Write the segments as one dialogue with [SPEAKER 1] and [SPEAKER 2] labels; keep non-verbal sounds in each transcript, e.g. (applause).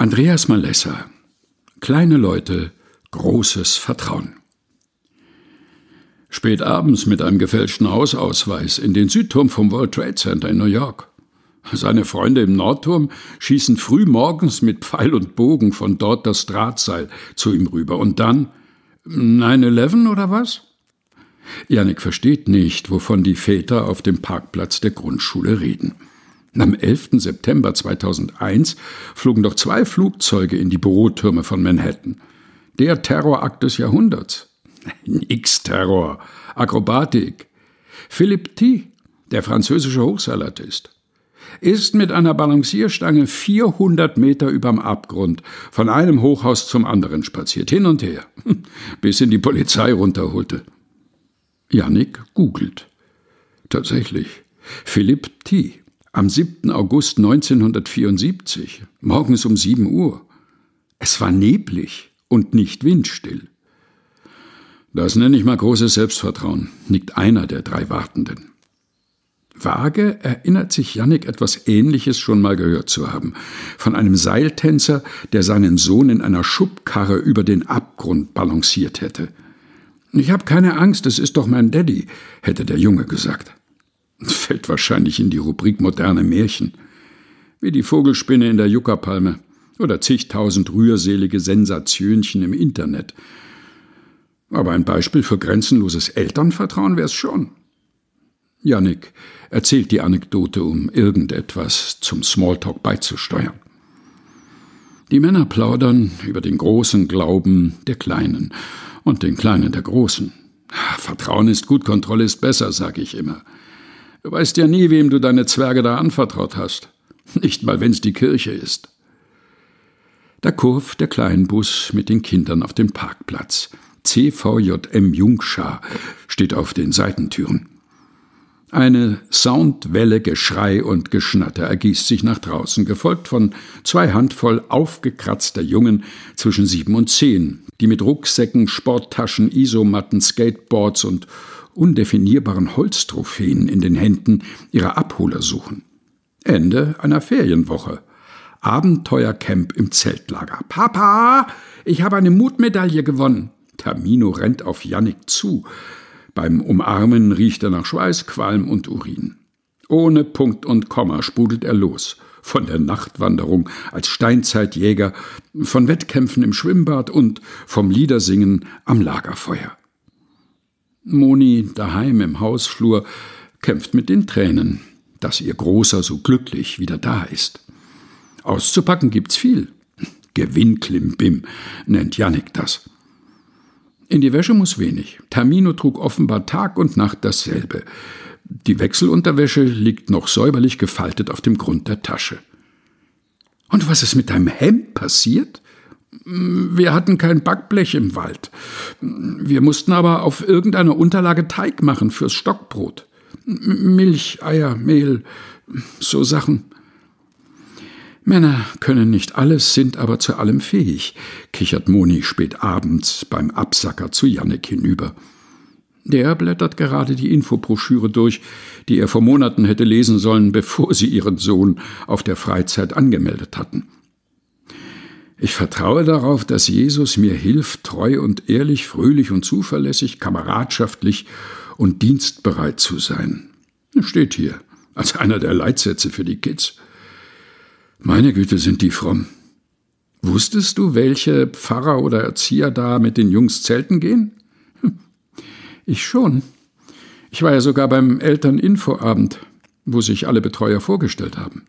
[SPEAKER 1] Andreas Malessa Kleine Leute, großes Vertrauen. Spät abends mit einem gefälschten Hausausweis in den Südturm vom World Trade Center in New York. Seine Freunde im Nordturm schießen früh morgens mit Pfeil und Bogen von dort das Drahtseil zu ihm rüber. Und dann 9-11 oder was? Janik versteht nicht, wovon die Väter auf dem Parkplatz der Grundschule reden. Am 11. September 2001 flogen doch zwei Flugzeuge in die Bürotürme von Manhattan. Der Terrorakt des Jahrhunderts. (laughs) Nix Terror, Akrobatik. Philippe T., der französische Hochsalatist, ist mit einer Balancierstange 400 Meter überm Abgrund von einem Hochhaus zum anderen spaziert, hin und her, (laughs) bis ihn die Polizei runterholte. Yannick googelt. Tatsächlich, Philippe T am 7. August 1974, morgens um 7 Uhr. Es war neblig und nicht windstill. Das nenne ich mal großes Selbstvertrauen, nickt einer der drei Wartenden. Vage erinnert sich Jannik etwas Ähnliches schon mal gehört zu haben. Von einem Seiltänzer, der seinen Sohn in einer Schubkarre über den Abgrund balanciert hätte. Ich habe keine Angst, es ist doch mein Daddy, hätte der Junge gesagt. (laughs) Fällt wahrscheinlich in die Rubrik moderne Märchen. Wie die Vogelspinne in der Juckerpalme oder zigtausend rührselige Sensationchen im Internet. Aber ein Beispiel für grenzenloses Elternvertrauen wäre es schon. Jannik erzählt die Anekdote, um irgendetwas zum Smalltalk beizusteuern. Die Männer plaudern über den großen Glauben der Kleinen und den Kleinen der Großen. Vertrauen ist gut, Kontrolle ist besser, sage ich immer. Du weißt ja nie, wem du deine Zwerge da anvertraut hast. Nicht mal, wenn's die Kirche ist. Da kurft der Kleinbus mit den Kindern auf dem Parkplatz. CVJM Jungschar steht auf den Seitentüren. Eine Soundwelle Geschrei und Geschnatter ergießt sich nach draußen, gefolgt von zwei Handvoll aufgekratzter Jungen zwischen sieben und zehn, die mit Rucksäcken, Sporttaschen, Isomatten, Skateboards und undefinierbaren Holztrophäen in den Händen ihre Abholer suchen. Ende einer Ferienwoche. Abenteuercamp im Zeltlager. Papa, ich habe eine Mutmedaille gewonnen. Tamino rennt auf Jannik zu. Beim Umarmen riecht er nach Schweiß, Qualm und Urin. Ohne Punkt und Komma sprudelt er los. Von der Nachtwanderung als Steinzeitjäger, von Wettkämpfen im Schwimmbad und vom Liedersingen am Lagerfeuer. Moni daheim im Hausflur kämpft mit den Tränen, dass ihr Großer so glücklich wieder da ist. Auszupacken gibt's viel. Gewinnklimbim nennt Jannik das. In die Wäsche muss wenig. Termino trug offenbar Tag und Nacht dasselbe. Die Wechselunterwäsche liegt noch säuberlich gefaltet auf dem Grund der Tasche. Und was ist mit deinem Hemd passiert? Wir hatten kein Backblech im Wald. Wir mussten aber auf irgendeiner Unterlage Teig machen fürs Stockbrot. Milch, Eier, Mehl, so Sachen. Männer können nicht alles, sind aber zu allem fähig, kichert Moni spät abends beim Absacker zu Jannik hinüber. Der blättert gerade die Infobroschüre durch, die er vor Monaten hätte lesen sollen, bevor sie ihren Sohn auf der Freizeit angemeldet hatten. Ich vertraue darauf, dass Jesus mir hilft, treu und ehrlich, fröhlich und zuverlässig, kameradschaftlich und dienstbereit zu sein. Steht hier als einer der Leitsätze für die Kids. Meine Güte, sind die fromm. Wusstest du, welche Pfarrer oder Erzieher da mit den Jungs zelten gehen? Hm, ich schon. Ich war ja sogar beim Elterninfoabend, wo sich alle Betreuer vorgestellt haben.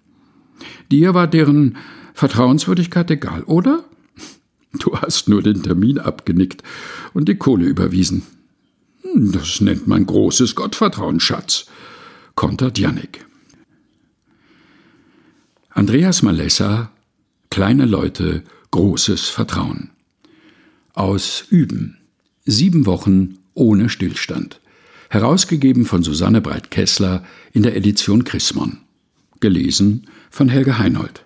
[SPEAKER 1] Dir war deren Vertrauenswürdigkeit egal, oder? Du hast nur den Termin abgenickt und die Kohle überwiesen. Hm, das nennt man großes Gottvertrauen, Schatz, kontert Jannik. Andreas Malessa Kleine Leute, großes Vertrauen. Aus Üben. Sieben Wochen ohne Stillstand. Herausgegeben von Susanne Breit-Kessler in der Edition Chrismon. Gelesen von Helge Heinold.